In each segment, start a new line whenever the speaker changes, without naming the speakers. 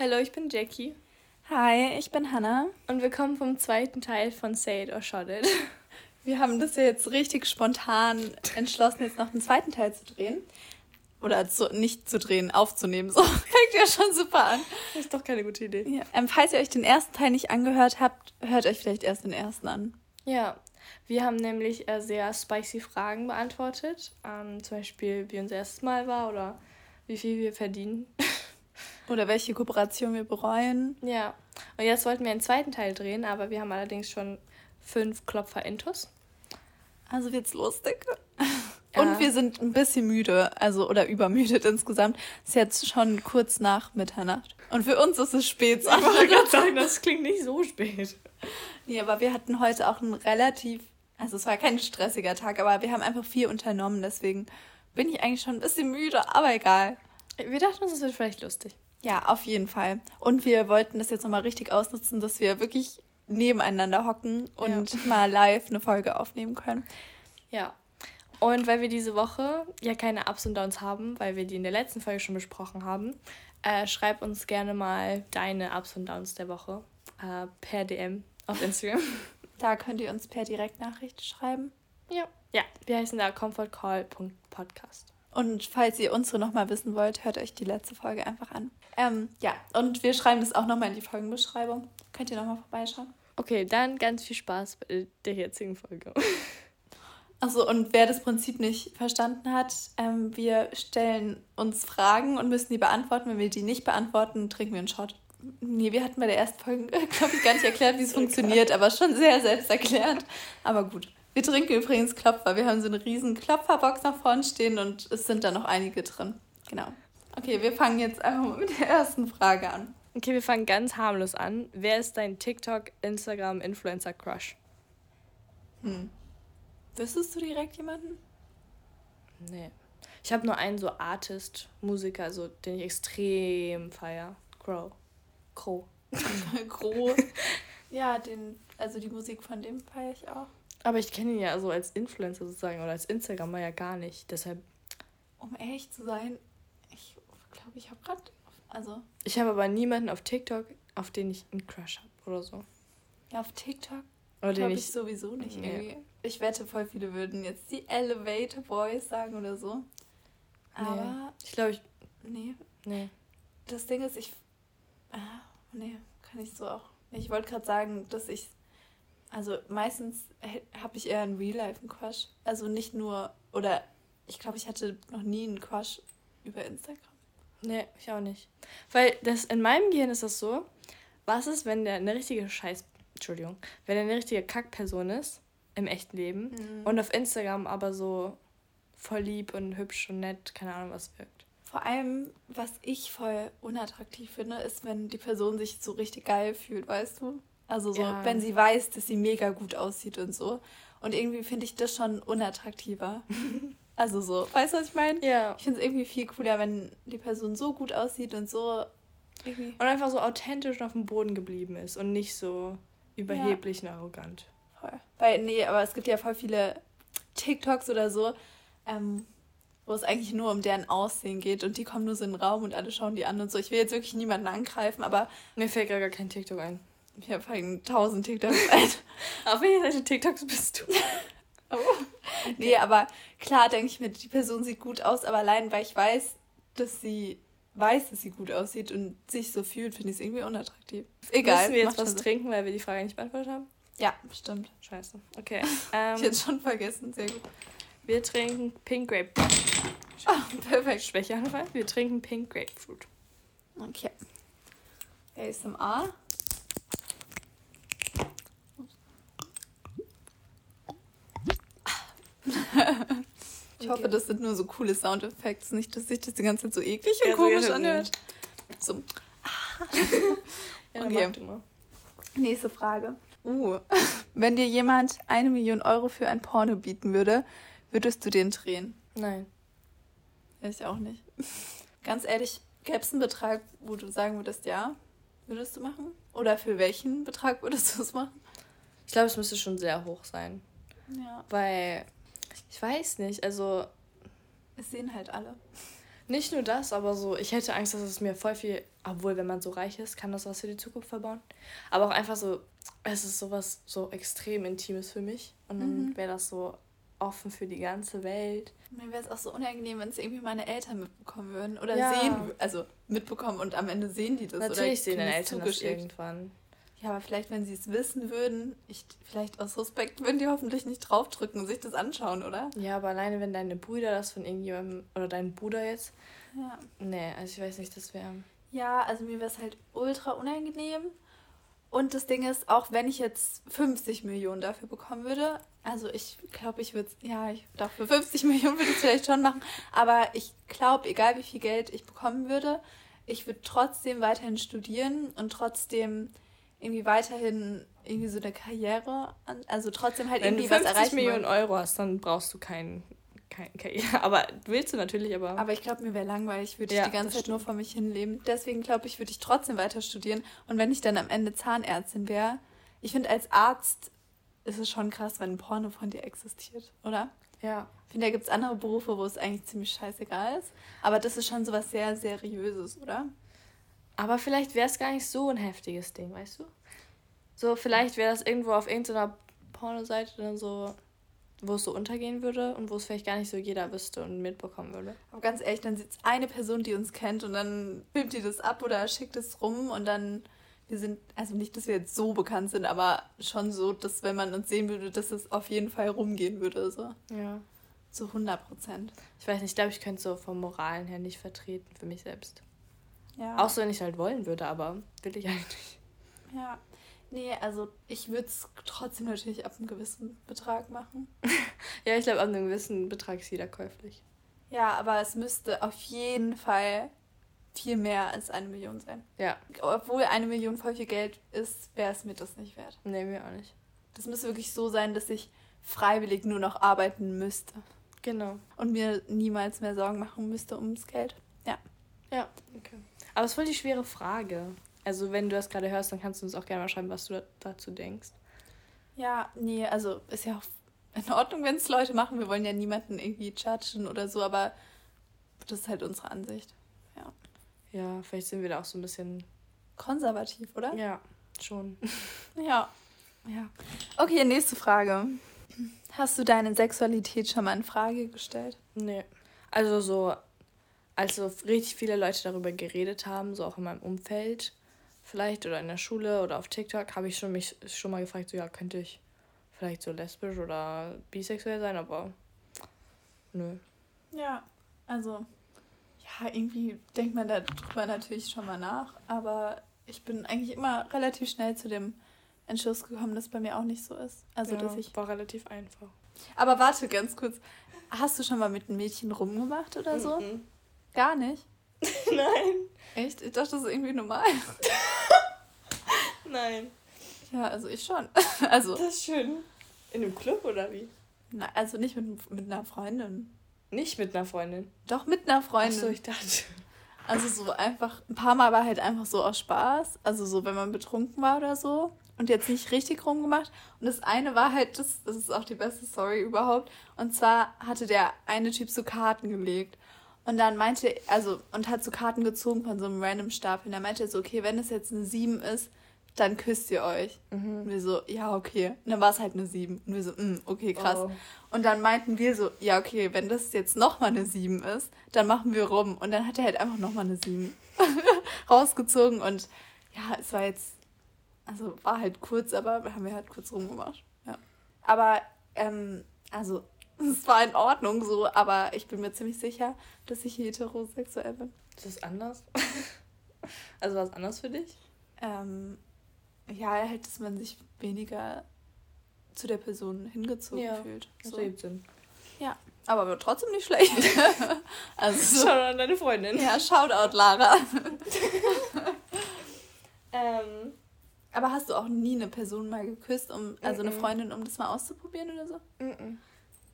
Hallo, ich bin Jackie.
Hi, ich bin Hannah.
Und wir kommen vom zweiten Teil von Say It or Shot It.
Wir haben das ja jetzt richtig spontan entschlossen, jetzt noch einen zweiten Teil zu drehen. Oder zu, nicht zu drehen, aufzunehmen. So fängt ja schon super an.
Das ist doch keine gute Idee.
Ja. Ähm, falls ihr euch den ersten Teil nicht angehört habt, hört euch vielleicht erst den ersten an.
Ja, wir haben nämlich äh, sehr spicy Fragen beantwortet. Ähm, zum Beispiel, wie unser erstes Mal war oder wie viel wir verdienen.
Oder welche Kooperation wir bereuen.
Ja, und jetzt wollten wir einen zweiten Teil drehen, aber wir haben allerdings schon fünf Klopfer-Intus.
Also wird's lustig. Ja. Und wir sind ein bisschen müde, also oder übermüdet insgesamt. Es ist jetzt schon kurz nach Mitternacht. Und für uns ist es spät.
Ich wollte gerade sagen, das klingt nicht so spät.
Nee, aber wir hatten heute auch einen relativ, also es war kein stressiger Tag, aber wir haben einfach viel unternommen, deswegen bin ich eigentlich schon ein bisschen müde, aber egal.
Wir dachten uns, es wird vielleicht lustig.
Ja, auf jeden Fall. Und wir wollten das jetzt nochmal richtig ausnutzen, dass wir wirklich nebeneinander hocken und ja. mal live eine Folge aufnehmen können.
Ja. Und weil wir diese Woche ja keine Ups und Downs haben, weil wir die in der letzten Folge schon besprochen haben, äh, schreib uns gerne mal deine Ups und Downs der Woche äh, per DM auf Instagram.
da könnt ihr uns per Direktnachricht schreiben.
Ja. Ja, wir heißen da comfortcall.podcast.
Und falls ihr unsere nochmal wissen wollt, hört euch die letzte Folge einfach an. Ähm, ja, und wir schreiben das auch nochmal in die Folgenbeschreibung. Könnt ihr nochmal vorbeischauen.
Okay, dann ganz viel Spaß bei der jetzigen Folge.
Achso, und wer das Prinzip nicht verstanden hat, ähm, wir stellen uns Fragen und müssen die beantworten. Wenn wir die nicht beantworten, trinken wir einen Shot. Nee, wir hatten bei der ersten Folge, glaube ich, gar nicht erklärt, wie es funktioniert, aber schon sehr selbst erklärt. Aber gut. Wir trinken übrigens Klopfer. Wir haben so eine riesen Klopferbox nach vorne stehen und es sind da noch einige drin. Genau. Okay, wir fangen jetzt einfach mal mit der ersten Frage an.
Okay, wir fangen ganz harmlos an. Wer ist dein TikTok, Instagram, Influencer Crush?
Hm. Wüsstest du direkt jemanden?
Nee. Ich habe nur einen so Artist, Musiker, so, den ich extrem feier. Crow. Crow.
Crow. ja, den, also die Musik von dem feiere ich auch.
Aber ich kenne ihn ja so als Influencer sozusagen oder als Instagrammer ja gar nicht. Deshalb.
Um ehrlich zu sein, ich glaube, ich habe gerade. Also.
Ich habe aber niemanden auf TikTok, auf den ich einen Crush habe oder so.
Ja, auf TikTok glaube ich, ich sowieso nicht nee. irgendwie. Ich wette, voll viele würden jetzt die Elevator Boys sagen oder so. Aber.
Nee. Ich glaube, ich.
Nee. Nee. Das Ding ist, ich. Ah, nee, kann ich so auch. Ich wollte gerade sagen, dass ich also meistens habe ich eher einen Real-Life-Crush. Also nicht nur, oder ich glaube, ich hatte noch nie einen Crush über Instagram.
Nee, ich auch nicht. Weil das in meinem Gehirn ist das so, was ist, wenn der eine richtige Scheiß, Entschuldigung, wenn er eine richtige Kackperson ist im echten Leben mhm. und auf Instagram aber so voll lieb und hübsch und nett, keine Ahnung, was wirkt.
Vor allem, was ich voll unattraktiv finde, ist, wenn die Person sich so richtig geil fühlt, weißt du? Also so, ja. wenn sie weiß, dass sie mega gut aussieht und so. Und irgendwie finde ich das schon unattraktiver. also so, weißt du, was ich meine? Ja. Ich finde es irgendwie viel cooler, wenn die Person so gut aussieht und so
irgendwie. Und einfach so authentisch auf dem Boden geblieben ist und nicht so überheblich ja. und arrogant.
Voll. Weil, nee, aber es gibt ja voll viele TikToks oder so, ähm, wo es eigentlich nur um deren Aussehen geht und die kommen nur so in den Raum und alle schauen die an und so. Ich will jetzt wirklich niemanden angreifen, aber.
Mir fällt gar kein TikTok ein.
Ich habe halt tausend TikToks.
Auf welcher Seite TikToks bist du?
oh. Okay. Nee, aber klar denke ich mir, die Person sieht gut aus, aber allein weil ich weiß, dass sie weiß, dass sie gut aussieht und sich so fühlt, finde ich es irgendwie unattraktiv.
Egal. Müssen wir jetzt was trinken, weil wir die Frage nicht beantwortet haben?
Ja, stimmt.
Scheiße. Okay.
Ähm, ich hätte schon vergessen, sehr gut.
Wir trinken Pink Grapefruit. Oh, perfekt. Schwächeanfall. Wir trinken Pink Grapefruit.
Okay. ASMR. ich hoffe, das sind nur so coole Soundeffekte, nicht, dass sich das die ganze Zeit so eklig und ja, komisch so anhört. So. ja, okay. Nächste Frage. Uh, wenn dir jemand eine Million Euro für ein Porno bieten würde, würdest du den drehen?
Nein.
Ich auch nicht. Ganz ehrlich, gäbe es einen Betrag, wo du sagen würdest, ja, würdest du machen? Oder für welchen Betrag würdest du es machen?
Ich glaube, es müsste schon sehr hoch sein.
Ja.
Weil ich weiß nicht, also.
Es sehen halt alle.
Nicht nur das, aber so, ich hätte Angst, dass es mir voll viel obwohl, wenn man so reich ist, kann das was für die Zukunft verbauen. Aber auch einfach so, es ist sowas so extrem Intimes für mich. Und dann mhm. wäre das so offen für die ganze Welt.
Mir wäre es auch so unangenehm, wenn es irgendwie meine Eltern mitbekommen würden. Oder ja. sehen, also mitbekommen und am Ende sehen die das. Natürlich sehen deine Eltern das irgendwann. Ja, aber vielleicht, wenn sie es wissen würden, ich, vielleicht aus Respekt würden die hoffentlich nicht draufdrücken und sich das anschauen, oder?
Ja, aber alleine, wenn deine Brüder das von irgendjemandem, oder dein Bruder jetzt. Ja. Nee, also ich weiß nicht, das wäre.
Ja, also mir wäre es halt ultra unangenehm. Und das Ding ist, auch wenn ich jetzt 50 Millionen dafür bekommen würde, also ich glaube, ich würde es, ja, ich dafür 50 Millionen würde ich es vielleicht schon machen, aber ich glaube, egal wie viel Geld ich bekommen würde, ich würde trotzdem weiterhin studieren und trotzdem irgendwie weiterhin irgendwie so eine Karriere, also trotzdem halt
irgendwie was erreichen. Wenn du 50 Millionen Euro hast, dann brauchst du keinen kein, Karriere. Aber willst du natürlich, aber.
Aber ich glaube, mir wäre langweilig, würde ich ja, die ganze Zeit stimmt. nur vor mich hinleben. Deswegen glaube ich, würde ich trotzdem weiter studieren. Und wenn ich dann am Ende Zahnärztin wäre, ich finde, als Arzt ist es schon krass, wenn ein Porno von dir existiert, oder? Ja. Ich finde, da gibt es andere Berufe, wo es eigentlich ziemlich scheißegal ist. Aber das ist schon so was sehr Seriöses, oder?
Aber vielleicht wäre es gar nicht so ein heftiges Ding, weißt du? So, vielleicht wäre das irgendwo auf irgendeiner Pornoseite dann so wo es so untergehen würde und wo es vielleicht gar nicht so jeder wüsste und mitbekommen würde.
Aber ganz ehrlich, dann sitzt eine Person, die uns kennt und dann filmt die das ab oder schickt es rum und dann, wir sind, also nicht, dass wir jetzt so bekannt sind, aber schon so, dass wenn man uns sehen würde, dass es auf jeden Fall rumgehen würde. So. Ja. Zu 100 Prozent.
Ich weiß nicht, ich glaube, ich könnte es so vom Moralen her nicht vertreten für mich selbst. Ja. Auch so, wenn ich halt wollen würde, aber will ich eigentlich.
Ja. Nee, also ich würde es trotzdem natürlich ab einem gewissen Betrag machen.
ja, ich glaube, ab einem gewissen Betrag ist jeder käuflich.
Ja, aber es müsste auf jeden Fall viel mehr als eine Million sein. Ja. Obwohl eine Million voll viel Geld ist, wäre es mir das nicht wert.
Nee, mir auch nicht.
Das müsste wirklich so sein, dass ich freiwillig nur noch arbeiten müsste. Genau. Und mir niemals mehr Sorgen machen müsste ums Geld. Ja.
Ja, okay. Aber es ist voll die schwere Frage. Also wenn du das gerade hörst, dann kannst du uns auch gerne mal schreiben, was du dazu denkst.
Ja, nee, also ist ja auch in Ordnung, wenn es Leute machen. Wir wollen ja niemanden irgendwie judgen oder so, aber das ist halt unsere Ansicht. Ja.
Ja, vielleicht sind wir da auch so ein bisschen
konservativ, oder?
Ja, schon.
ja. Ja. Okay, nächste Frage. Hast du deine Sexualität schon mal in Frage gestellt?
Nee. Also so, als so richtig viele Leute darüber geredet haben, so auch in meinem Umfeld, vielleicht oder in der Schule oder auf TikTok habe ich schon mich schon mal gefragt, so ja, könnte ich vielleicht so lesbisch oder bisexuell sein, aber nö.
Ja, also ja, irgendwie denkt man darüber natürlich schon mal nach, aber ich bin eigentlich immer relativ schnell zu dem Entschluss gekommen, dass bei mir auch nicht so ist. Also
ja,
dass ich
war relativ einfach.
Aber warte ganz kurz, hast du schon mal mit einem Mädchen rumgemacht oder so? Mm -mm. Gar nicht. Nein. Echt? Ich dachte, das ist irgendwie normal. Nein. Ja, also ich schon. Also.
Das ist schön. In einem Club oder wie?
Na, also nicht mit, mit einer Freundin.
Nicht mit einer Freundin?
Doch, mit einer Freundin. Ach so, ich dachte. Also so einfach, ein paar Mal war halt einfach so aus Spaß. Also so, wenn man betrunken war oder so. Und jetzt nicht richtig rumgemacht. Und das eine war halt, das, das ist auch die beste Story überhaupt. Und zwar hatte der eine Typ so Karten gelegt. Und dann meinte, also, und hat so Karten gezogen von so einem random Stapel. Und er meinte so, okay, wenn es jetzt eine 7 ist, dann küsst ihr euch. Mhm. Und wir so, ja, okay. Und dann war es halt eine 7. Und wir so, mm, okay, krass. Oh. Und dann meinten wir so, ja, okay, wenn das jetzt nochmal eine 7 ist, dann machen wir rum. Und dann hat er halt einfach nochmal eine 7 rausgezogen. Und ja, es war jetzt, also war halt kurz, aber haben wir halt kurz rumgemacht. Ja. Aber, ähm, also es war in Ordnung so, aber ich bin mir ziemlich sicher, dass ich heterosexuell bin.
Ist das anders? also war es anders für dich?
Ähm, ja, halt, dass man sich weniger zu der Person hingezogen ja, fühlt. So. Das ergibt Sinn. Ja, aber trotzdem nicht schlecht. also, Shoutout an deine Freundin. Ja, Shoutout, Lara. ähm, aber hast du auch nie eine Person mal geküsst, um, also eine Freundin, um das mal auszuprobieren oder so? Mhm.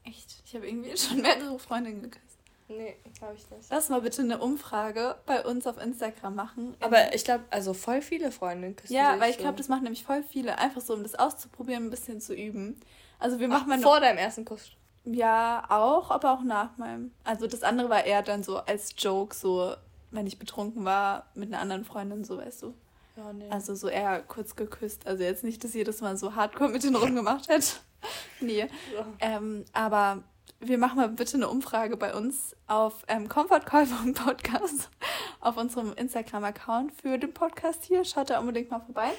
Echt? Ich habe irgendwie schon mehrere Freundinnen geküsst.
Nee, glaube ich nicht.
Lass mal bitte eine Umfrage bei uns auf Instagram machen.
Aber ich glaube, also voll viele Freundinnen
küssen Ja, weil ich glaube, das machen nämlich voll viele. Einfach so, um das auszuprobieren, ein bisschen zu üben. Also wir machen
Ach, mal vor deinem ersten Kuss.
Ja, auch, aber auch nach meinem. Also das andere war eher dann so als Joke, so wenn ich betrunken war, mit einer anderen Freundin, so weißt du. Ja, nee. Also so eher kurz geküsst. Also jetzt nicht, dass jedes Mal so hardcore mit den Rum gemacht hätte. nee. Ja. Ähm, aber wir machen mal bitte eine Umfrage bei uns auf ähm, comfortcall.podcast auf unserem Instagram-Account für den Podcast hier. Schaut da unbedingt mal vorbei.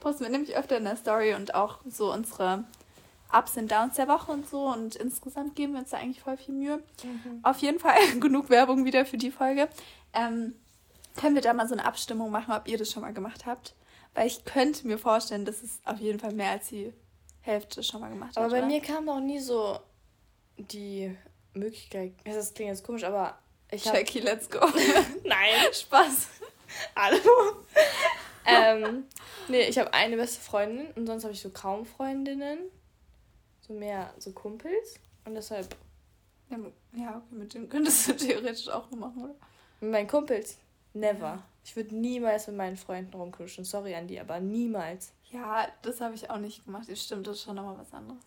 Posten wir nämlich öfter in der Story und auch so unsere Ups und Downs der Woche und so. Und insgesamt geben wir uns da eigentlich voll viel Mühe. Mhm. Auf jeden Fall genug Werbung wieder für die Folge. Ähm, können wir da mal so eine Abstimmung machen, ob ihr das schon mal gemacht habt? Weil ich könnte mir vorstellen, dass es auf jeden Fall mehr als die Hälfte schon mal gemacht
aber hat. Aber bei oder? mir kam noch nie so die Möglichkeit. Das klingt jetzt komisch, aber ich hab... Jackie, let's go. Nein. Spaß. Hallo. ähm, nee, ich habe eine beste Freundin und sonst habe ich so kaum Freundinnen. So mehr so Kumpels. Und deshalb.
Ja, okay, mit dem könntest du theoretisch auch machen, oder?
Mit meinen Kumpels? Never. Ich würde niemals mit meinen Freunden rumkuscheln. Sorry an die, aber niemals.
Ja, das habe ich auch nicht gemacht. Das stimmt, das ist schon nochmal was anderes.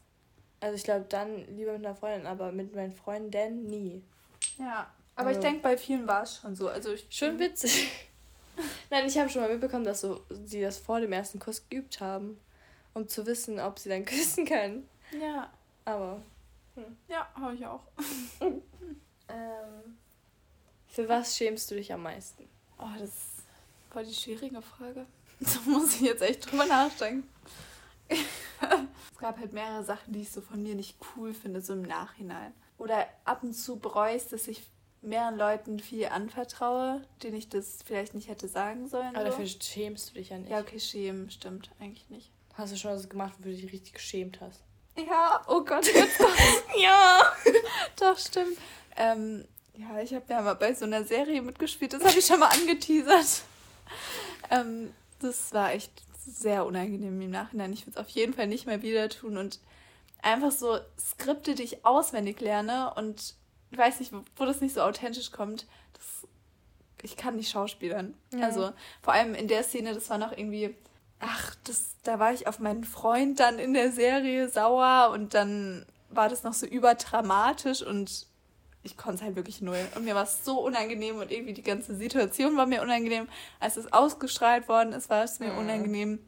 Also ich glaube dann lieber mit einer Freundin, aber mit meinen Freunden nie.
Ja, aber also, ich denke, bei vielen war es schon so. Also ich,
schon witzig. Nein, ich habe schon mal mitbekommen, dass so, sie das vor dem ersten Kuss geübt haben, um zu wissen, ob sie dann küssen können. Ja. Aber.
Hm. Ja, habe ich auch.
ähm, für was schämst du dich am meisten?
Oh, das war die schwierige Frage. Da muss ich jetzt echt drüber nachdenken. es gab halt mehrere Sachen, die ich so von mir nicht cool finde, so im Nachhinein. Oder ab und zu bereue ich, dass ich mehreren Leuten viel anvertraue, denen ich das vielleicht nicht hätte sagen sollen.
Aber so. dafür schämst du dich ja nicht.
Ja, okay, schämen stimmt eigentlich nicht.
Hast du schon was gemacht, wo du dich richtig geschämt hast?
Ja, oh Gott, jetzt kommt's. ja, doch, stimmt. Ähm, ja, ich habe ja mal bei so einer Serie mitgespielt, das habe ich schon mal angeteasert. Ähm, das war echt sehr unangenehm im Nachhinein. Ich würde es auf jeden Fall nicht mehr wieder tun und einfach so Skripte, die ich auswendig lerne und ich weiß nicht, wo das nicht so authentisch kommt. Das, ich kann nicht schauspielern. Ja. Also vor allem in der Szene, das war noch irgendwie ach, das, da war ich auf meinen Freund dann in der Serie sauer und dann war das noch so überdramatisch und ich konnte es halt wirklich null. Und mir war es so unangenehm und irgendwie die ganze Situation war mir unangenehm. Als es ausgestrahlt worden ist, war es mir mhm. unangenehm.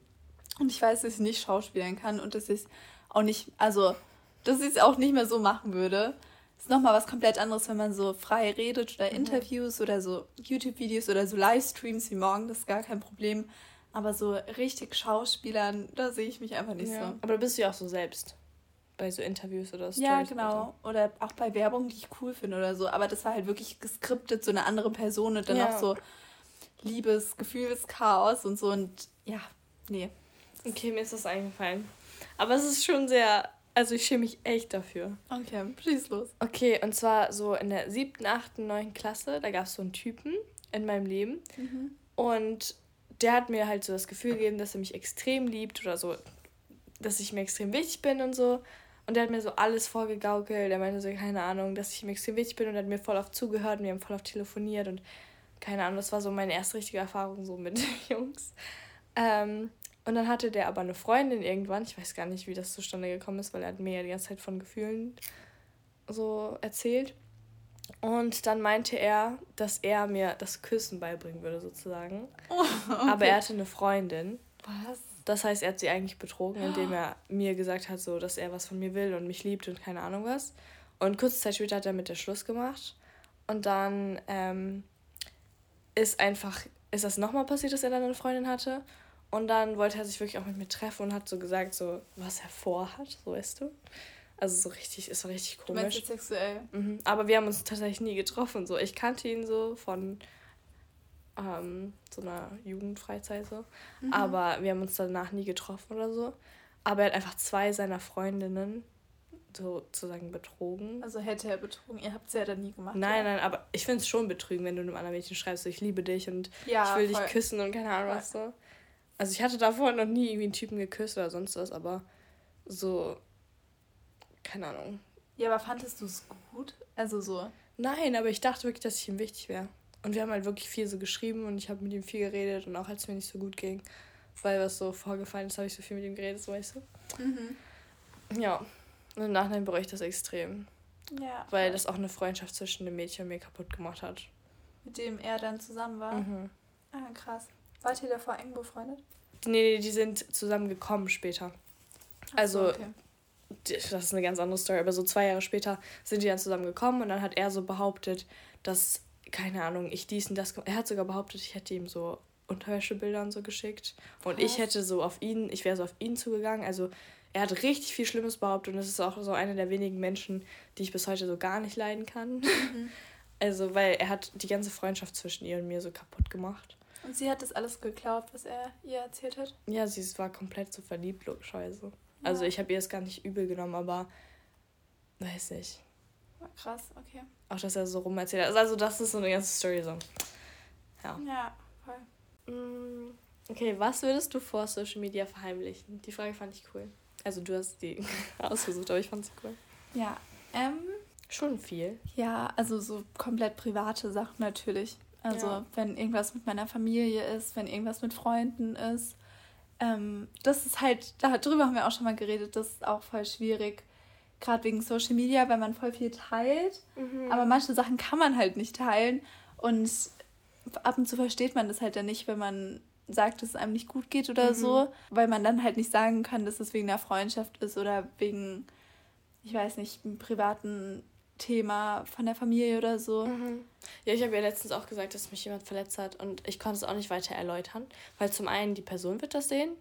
Und ich weiß, dass ich nicht schauspielen kann und dass ich es auch nicht, also, dass ich es auch nicht mehr so machen würde. Das ist nochmal was komplett anderes, wenn man so frei redet oder mhm. Interviews oder so YouTube-Videos oder so Livestreams wie morgen, das ist gar kein Problem. Aber so richtig Schauspielern, da sehe ich mich einfach nicht ja. so.
Aber da bist du ja auch so selbst. Bei so Interviews oder
so. Ja, genau. Oder. oder auch bei Werbung, die ich cool finde oder so. Aber das war halt wirklich geskriptet, so eine andere Person und dann ja. auch so Liebes, Gefühlschaos und so. Und ja, nee.
Okay, mir ist das eingefallen. Aber es ist schon sehr. Also ich schäme mich echt dafür.
Okay, schieß los.
Okay, und zwar so in der siebten, achten, neunten Klasse, da gab es so einen Typen in meinem Leben. Mhm. Und der hat mir halt so das Gefühl gegeben, dass er mich extrem liebt oder so, dass ich mir extrem wichtig bin und so. Und der hat mir so alles vorgegaukelt. Er meinte so, keine Ahnung, dass ich extrem wichtig bin und hat mir voll oft zugehört und wir haben voll oft telefoniert und keine Ahnung, das war so meine erste richtige Erfahrung so mit Jungs. Ähm, und dann hatte der aber eine Freundin irgendwann, ich weiß gar nicht, wie das zustande gekommen ist, weil er hat mir ja die ganze Zeit von Gefühlen so erzählt. Und dann meinte er, dass er mir das Küssen beibringen würde, sozusagen. Oh, okay. Aber er hatte eine Freundin. Was? Das heißt, er hat sie eigentlich betrogen, indem er mir gesagt hat, so, dass er was von mir will und mich liebt und keine Ahnung was. Und kurze Zeit später hat er mit der Schluss gemacht. Und dann ähm, ist einfach, ist das nochmal passiert, dass er dann eine Freundin hatte. Und dann wollte er sich wirklich auch mit mir treffen und hat so gesagt, so, was er vorhat, so weißt du. Also so richtig, ist so richtig komisch. Du meinst sexuell? Mhm. Aber wir haben uns tatsächlich nie getroffen. So, ich kannte ihn so von ähm, so einer Jugendfreizeit so. Mhm. Aber wir haben uns danach nie getroffen oder so. Aber er hat einfach zwei seiner Freundinnen sozusagen betrogen.
Also hätte er betrogen, ihr habt es ja dann nie gemacht.
Nein, oder? nein, aber ich finde es schon betrügen, wenn du einem anderen Mädchen schreibst, so, ich liebe dich und ja, ich will voll. dich küssen und keine Ahnung voll. was so. Also ich hatte davor noch nie irgendwie einen Typen geküsst oder sonst was, aber so keine Ahnung.
Ja, aber fandest du es gut? Also so.
Nein, aber ich dachte wirklich, dass ich ihm wichtig wäre. Und wir haben halt wirklich viel so geschrieben und ich habe mit ihm viel geredet und auch als es mir nicht so gut ging, weil was so vorgefallen ist, habe ich so viel mit ihm geredet, so weißt du. Mhm. Ja. Und im Nachhinein bereue ich das extrem. Ja. Weil das auch eine Freundschaft zwischen dem Mädchen und mir kaputt gemacht hat.
mit dem er dann zusammen war. Mhm. Ah, krass. Wart ihr davor eng befreundet?
Nee, nee, die sind zusammengekommen später. Also, so, okay. das ist eine ganz andere Story, aber so zwei Jahre später sind die dann zusammengekommen und dann hat er so behauptet, dass, keine Ahnung, ich dies und das. Er hat sogar behauptet, ich hätte ihm so Unterwäschebilder und so geschickt. Und Was? ich hätte so auf ihn, ich wäre so auf ihn zugegangen. Also er hat richtig viel Schlimmes behauptet und es ist auch so einer der wenigen Menschen, die ich bis heute so gar nicht leiden kann. Mhm. Also, weil er hat die ganze Freundschaft zwischen ihr und mir so kaputt gemacht.
Und sie hat das alles geglaubt, was er ihr erzählt hat?
Ja, sie war komplett so verliebt, logischerweise. Ja. Also ich habe ihr das gar nicht übel genommen, aber weiß nicht.
Krass, okay.
Auch, dass er so rum erzählt hat. Also das ist so eine ganze Story so. Ja.
Ja, voll.
Mm, okay, was würdest du vor Social Media verheimlichen? Die Frage fand ich cool. Also du hast die ausgesucht, aber ich fand sie cool.
Ja, ähm.
Schon viel.
Ja, also so komplett private Sachen natürlich. Also ja. wenn irgendwas mit meiner Familie ist, wenn irgendwas mit Freunden ist. Ähm, das ist halt, darüber haben wir auch schon mal geredet, das ist auch voll schwierig. Gerade wegen Social Media, weil man voll viel teilt. Mhm. Aber manche Sachen kann man halt nicht teilen. Und ab und zu versteht man das halt dann nicht, wenn man sagt, dass es einem nicht gut geht oder mhm. so, weil man dann halt nicht sagen kann, dass es wegen der Freundschaft ist oder wegen, ich weiß nicht, einem privaten Thema von der Familie oder so.
Mhm. Ja, ich habe ja letztens auch gesagt, dass mich jemand verletzt hat und ich konnte es auch nicht weiter erläutern, weil zum einen die Person wird das sehen,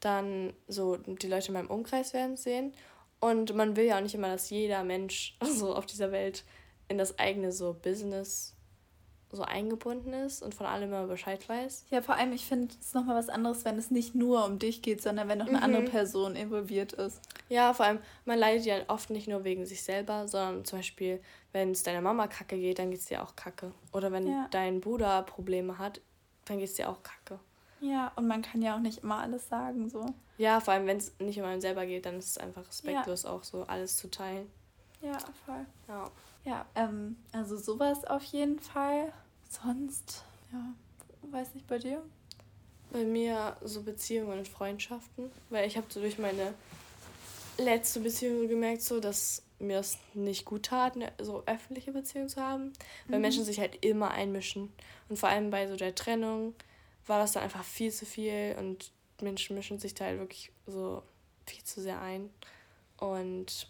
dann so die Leute in meinem Umkreis werden es sehen und man will ja auch nicht immer, dass jeder Mensch so auf dieser Welt in das eigene so Business so eingebunden ist und von allem immer Bescheid weiß.
Ja, vor allem, ich finde es nochmal was anderes, wenn es nicht nur um dich geht, sondern wenn noch eine mhm. andere Person involviert ist.
Ja, vor allem, man leidet ja oft nicht nur wegen sich selber, sondern zum Beispiel, wenn es deiner Mama kacke geht, dann geht es dir auch kacke. Oder wenn ja. dein Bruder Probleme hat, dann geht es dir auch kacke.
Ja, und man kann ja auch nicht immer alles sagen, so.
Ja, vor allem, wenn es nicht um einen selber geht, dann ist es einfach respektlos, ja. auch so alles zu teilen.
Ja, voll. Ja. Ja, ähm, also sowas auf jeden Fall. Sonst, ja, weiß nicht bei dir?
Bei mir so Beziehungen und Freundschaften, weil ich habe so durch meine letzte Beziehung gemerkt, so dass mir das nicht gut tat, eine so öffentliche Beziehung zu haben, weil mhm. Menschen sich halt immer einmischen und vor allem bei so der Trennung war das dann einfach viel zu viel und Menschen mischen sich da halt wirklich so viel zu sehr ein und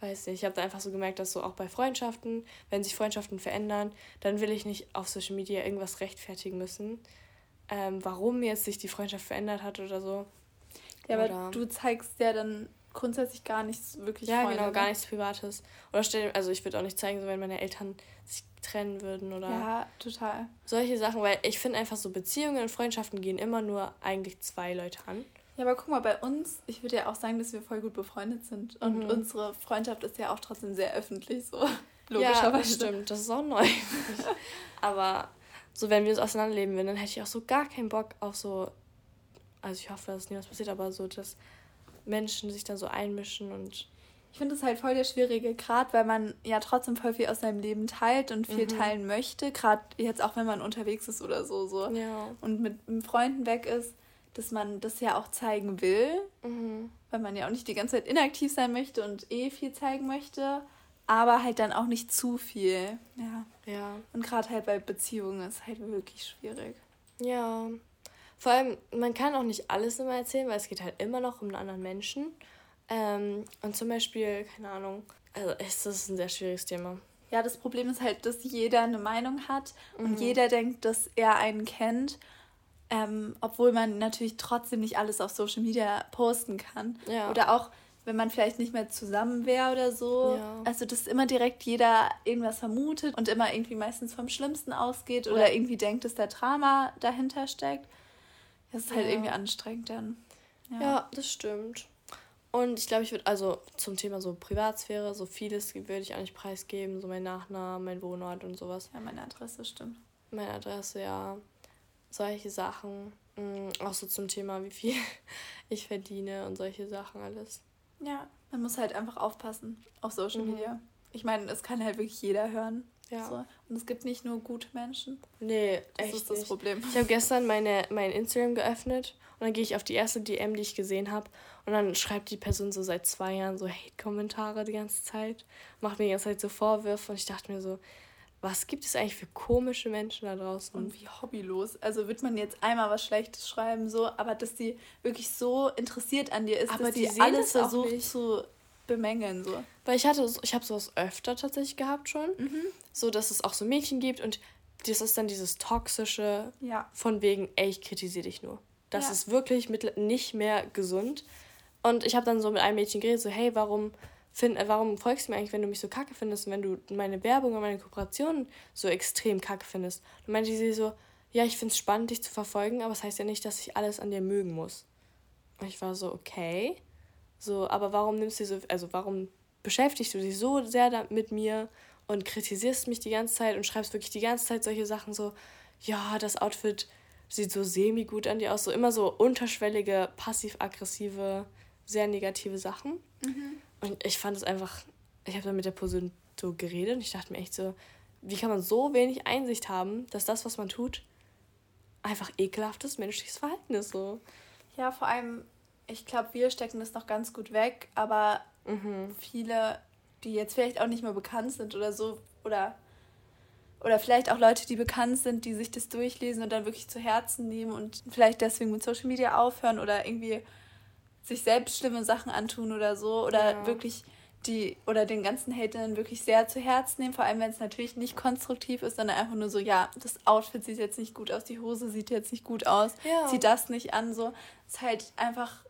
weiß nicht, ich habe da einfach so gemerkt, dass so auch bei Freundschaften, wenn sich Freundschaften verändern, dann will ich nicht auf Social Media irgendwas rechtfertigen müssen, ähm, warum jetzt sich die Freundschaft verändert hat oder so.
Ja, oder aber du zeigst ja dann grundsätzlich gar nichts wirklich
Ja, Freunde, genau, gar ne? nichts Privates. Oder stell, also ich würde auch nicht zeigen, so wenn meine Eltern sich trennen würden oder.
Ja, total.
Solche Sachen, weil ich finde einfach so Beziehungen und Freundschaften gehen immer nur eigentlich zwei Leute an.
Ja, aber guck mal, bei uns, ich würde ja auch sagen, dass wir voll gut befreundet sind. Und mhm. unsere Freundschaft ist ja auch trotzdem sehr öffentlich, so
logischerweise. Ja, das stimmt, das ist auch neu. aber so, wenn wir uns auseinanderleben würden, dann hätte ich auch so gar keinen Bock auf so, also ich hoffe, dass nie was passiert, aber so, dass Menschen sich dann so einmischen und.
Ich finde es halt voll der schwierige Grad, weil man ja trotzdem voll viel aus seinem Leben teilt und viel mhm. teilen möchte. Gerade jetzt auch, wenn man unterwegs ist oder so. so. Ja. Und mit, Freunden weg ist dass man das ja auch zeigen will, mhm. weil man ja auch nicht die ganze Zeit inaktiv sein möchte und eh viel zeigen möchte, aber halt dann auch nicht zu viel. Ja. ja. Und gerade halt bei Beziehungen ist halt wirklich schwierig.
Ja. Vor allem, man kann auch nicht alles immer erzählen, weil es geht halt immer noch um einen anderen Menschen. Ähm, und zum Beispiel, keine Ahnung, also ist das ein sehr schwieriges Thema.
Ja, das Problem ist halt, dass jeder eine Meinung hat und mhm. jeder denkt, dass er einen kennt ähm, obwohl man natürlich trotzdem nicht alles auf Social Media posten kann. Ja. Oder auch, wenn man vielleicht nicht mehr zusammen wäre oder so. Ja. Also, dass immer direkt jeder irgendwas vermutet und immer irgendwie meistens vom Schlimmsten ausgeht oder, oder irgendwie denkt, dass der Drama dahinter steckt. Das ist halt ja. irgendwie anstrengend dann.
Ja. ja, das stimmt. Und ich glaube, ich würde also zum Thema so Privatsphäre, so vieles würde ich auch nicht preisgeben, so mein Nachname, mein Wohnort und sowas.
Ja, meine Adresse stimmt.
Meine Adresse, ja solche Sachen. Mm, auch so zum Thema, wie viel ich verdiene und solche Sachen alles.
Ja, man muss halt einfach aufpassen auf Social mhm. Media. Ich meine, es kann halt wirklich jeder hören. Ja. So. Und es gibt nicht nur gute Menschen. Nee,
das echt ist das nicht. Problem. Ich habe gestern meine, mein Instagram geöffnet und dann gehe ich auf die erste DM, die ich gesehen habe. Und dann schreibt die Person so seit zwei Jahren so Hate-Kommentare die ganze Zeit. Macht mir die ganze Zeit so Vorwürfe und ich dachte mir so, was gibt es eigentlich für komische Menschen da draußen?
Und wie hobbylos. Also wird man jetzt einmal was Schlechtes schreiben, so, aber dass die wirklich so interessiert an dir ist, aber dass die, die alles
versucht zu bemängeln. So. Weil ich hatte, ich habe sowas öfter tatsächlich gehabt schon. Mhm. So, dass es auch so Mädchen gibt und das ist dann dieses toxische ja. von wegen, ey, ich kritisiere dich nur. Das ja. ist wirklich mit, nicht mehr gesund. Und ich habe dann so mit einem Mädchen geredet, so, hey, warum, find, äh, warum folgst du mir eigentlich, wenn du mich so kacke findest und wenn du meine Werbung und meine Kooperation so extrem kacke findest? Und meinte sie so, ja, ich finde es spannend, dich zu verfolgen, aber es das heißt ja nicht, dass ich alles an dir mögen muss. Und ich war so, okay. So, aber warum nimmst du so, also warum beschäftigst du dich so sehr mit mir und kritisierst mich die ganze Zeit und schreibst wirklich die ganze Zeit solche Sachen so, ja, das Outfit sieht so semi-gut an dir aus, so immer so unterschwellige, passiv-aggressive, sehr negative Sachen. Mhm. Und ich fand es einfach, ich habe dann mit der Person so geredet und ich dachte mir echt so, wie kann man so wenig Einsicht haben, dass das, was man tut, einfach ekelhaftes menschliches Verhalten ist so.
Ja, vor allem, ich glaube, wir stecken das noch ganz gut weg, aber mhm. viele, die jetzt vielleicht auch nicht mehr bekannt sind oder so, oder, oder vielleicht auch Leute, die bekannt sind, die sich das durchlesen und dann wirklich zu Herzen nehmen und vielleicht deswegen mit Social Media aufhören oder irgendwie sich selbst schlimme Sachen antun oder so oder ja. wirklich die oder den ganzen Hatern wirklich sehr zu Herzen nehmen, vor allem wenn es natürlich nicht konstruktiv ist, sondern einfach nur so, ja, das Outfit sieht jetzt nicht gut aus, die Hose sieht jetzt nicht gut aus, ja. zieh das nicht an, so. Ist halt einfach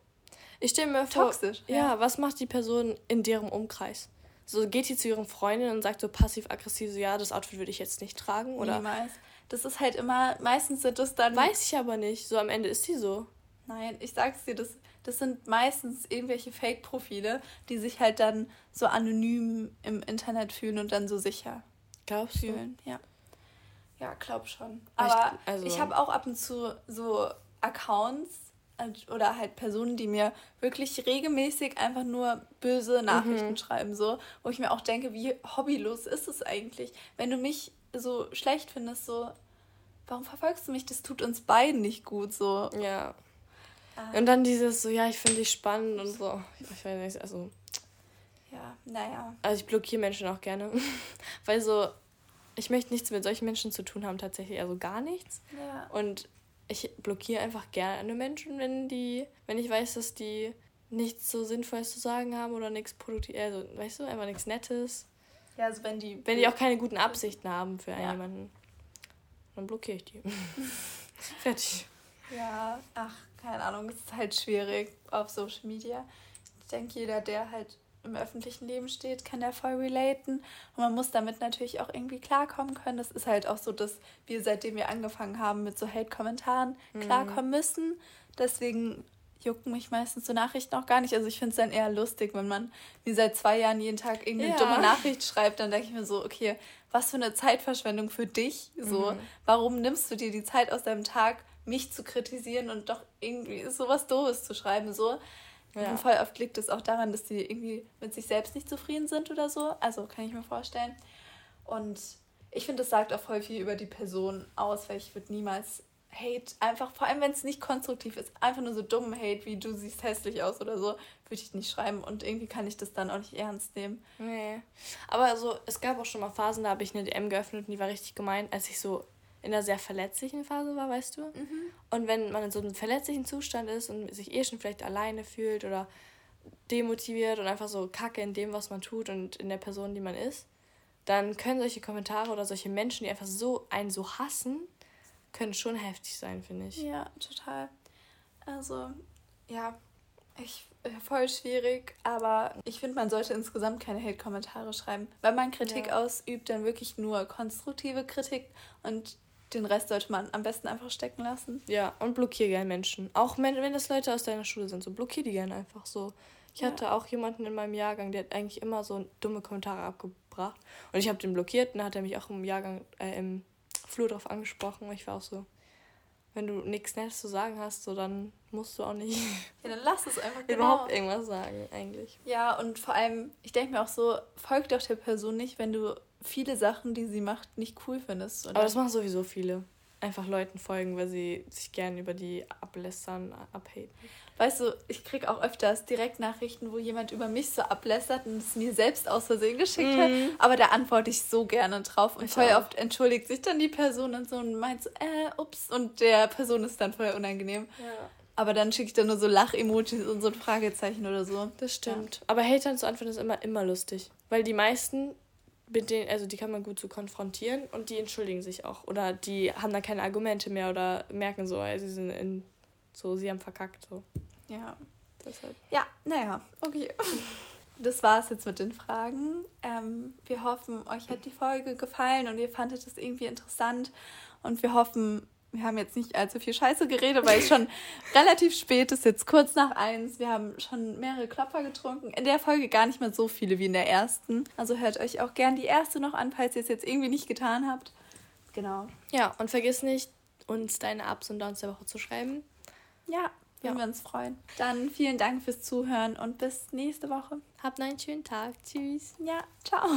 ich stelle
mir vor, toxisch. Ja. ja, was macht die Person in deren Umkreis? So geht die zu ihren Freundinnen und sagt so passiv-aggressiv, so ja, das Outfit würde ich jetzt nicht tragen, oder?
Niemals. Das ist halt immer, meistens sind das dann.
Weiß ich aber nicht. So am Ende ist die so.
Nein, ich sag's dir, das, das sind meistens irgendwelche Fake-Profile, die sich halt dann so anonym im Internet fühlen und dann so sicher Glaubst fühlen. Du? Ja. Ja, glaub schon. Aber ich, also ich habe auch ab und zu so Accounts oder halt Personen, die mir wirklich regelmäßig einfach nur böse Nachrichten mhm. schreiben, so, wo ich mir auch denke, wie hobbylos ist es eigentlich? Wenn du mich so schlecht findest, so, warum verfolgst du mich? Das tut uns beiden nicht gut, so. Ja.
Ah. Und dann dieses so, ja, ich finde dich spannend und so. Ich weiß nicht, also.
Ja, naja.
Also ich blockiere Menschen auch gerne. Weil so, ich möchte nichts mit solchen Menschen zu tun haben, tatsächlich, also gar nichts. Ja. Und ich blockiere einfach gerne Menschen, wenn die, wenn ich weiß, dass die nichts so Sinnvolles zu sagen haben oder nichts Produktives, also weißt du, einfach nichts Nettes. Ja, also wenn die. Wenn die auch keine guten Absichten haben für ja. jemanden, dann blockiere ich die. Fertig.
Ja, ach, keine Ahnung, es ist halt schwierig auf Social Media. Ich denke, jeder, der halt im öffentlichen Leben steht, kann da voll relaten. Und man muss damit natürlich auch irgendwie klarkommen können. Das ist halt auch so, dass wir, seitdem wir angefangen haben mit so Hate-Kommentaren, mhm. klarkommen müssen. Deswegen jucken mich meistens so Nachrichten auch gar nicht. Also ich finde es dann eher lustig, wenn man wie seit zwei Jahren jeden Tag irgendeine ja. dumme Nachricht schreibt, dann denke ich mir so, okay, was für eine Zeitverschwendung für dich. So, mhm. warum nimmst du dir die Zeit aus deinem Tag, mich zu kritisieren und doch irgendwie sowas Doofes zu schreiben? So, ja. Und voll oft liegt es auch daran, dass die irgendwie mit sich selbst nicht zufrieden sind oder so. Also kann ich mir vorstellen. Und ich finde, das sagt auch voll viel über die Person aus, weil ich würde niemals Hate, einfach, vor allem wenn es nicht konstruktiv ist, einfach nur so dummen Hate, wie du siehst hässlich aus oder so, würde ich nicht schreiben. Und irgendwie kann ich das dann auch nicht ernst nehmen.
Nee. Aber also, es gab auch schon mal Phasen, da habe ich eine DM geöffnet und die war richtig gemein, als ich so in einer sehr verletzlichen Phase war, weißt du? Mhm. Und wenn man in so einem verletzlichen Zustand ist und sich eh schon vielleicht alleine fühlt oder demotiviert und einfach so kacke in dem, was man tut und in der Person, die man ist, dann können solche Kommentare oder solche Menschen, die einfach so einen so hassen, können schon heftig sein, finde ich.
Ja, total. Also, ja, ich äh, voll schwierig, aber ich finde, man sollte insgesamt keine Hate-Kommentare schreiben. Wenn man Kritik ja. ausübt, dann wirklich nur konstruktive Kritik und den Rest sollte man am besten einfach stecken lassen.
Ja, und blockier gerne Menschen. Auch wenn, wenn das Leute aus deiner Schule sind, so blockier die gerne einfach so. Ich ja. hatte auch jemanden in meinem Jahrgang, der hat eigentlich immer so dumme Kommentare abgebracht. Und ich habe den blockiert und dann hat er mich auch im Jahrgang, äh, im Flur drauf angesprochen. Und ich war auch so, wenn du nichts Nettes zu sagen hast, so dann musst du auch nicht. Ja, dann lass es einfach genau. überhaupt irgendwas sagen, eigentlich.
Ja, und vor allem, ich denke mir auch so, folg doch der Person nicht, wenn du viele Sachen, die sie macht, nicht cool findest.
Oder? Aber das machen sowieso viele. einfach Leuten folgen, weil sie sich gern über die ablässern, abhaten.
Weißt du, ich kriege auch öfters Direktnachrichten, wo jemand über mich so ablässert und es mir selbst aus Versehen geschickt mhm. hat. Aber da antworte ich so gerne drauf. Und ich voll auch. oft entschuldigt sich dann die Person und so und meint so, äh, ups. Und der Person ist dann voll unangenehm. Ja. Aber dann schicke ich dann nur so Lach-Emojis und so ein Fragezeichen oder so.
Das stimmt. Ja. Aber Hatern zu antworten ist immer, immer lustig. Weil die meisten, mit denen, also die kann man gut so konfrontieren und die entschuldigen sich auch. Oder die haben dann keine Argumente mehr oder merken so, also sie sind in, so, sie haben verkackt. So.
Ja. Deshalb. Ja, naja, okay. Das war es jetzt mit den Fragen. Ähm, wir hoffen, euch hat die Folge gefallen und ihr fandet es irgendwie interessant. Und wir hoffen, wir haben jetzt nicht allzu viel Scheiße geredet, weil es schon relativ spät ist, jetzt kurz nach eins. Wir haben schon mehrere Klopfer getrunken. In der Folge gar nicht mehr so viele wie in der ersten. Also hört euch auch gern die erste noch an, falls ihr es jetzt irgendwie nicht getan habt.
Genau. Ja, und vergiss nicht, uns deine Ups und Downs der Woche zu schreiben.
Ja, würden ja. wir uns freuen. Dann vielen Dank fürs Zuhören und bis nächste Woche.
Habt einen schönen Tag. Tschüss.
Ja, ciao.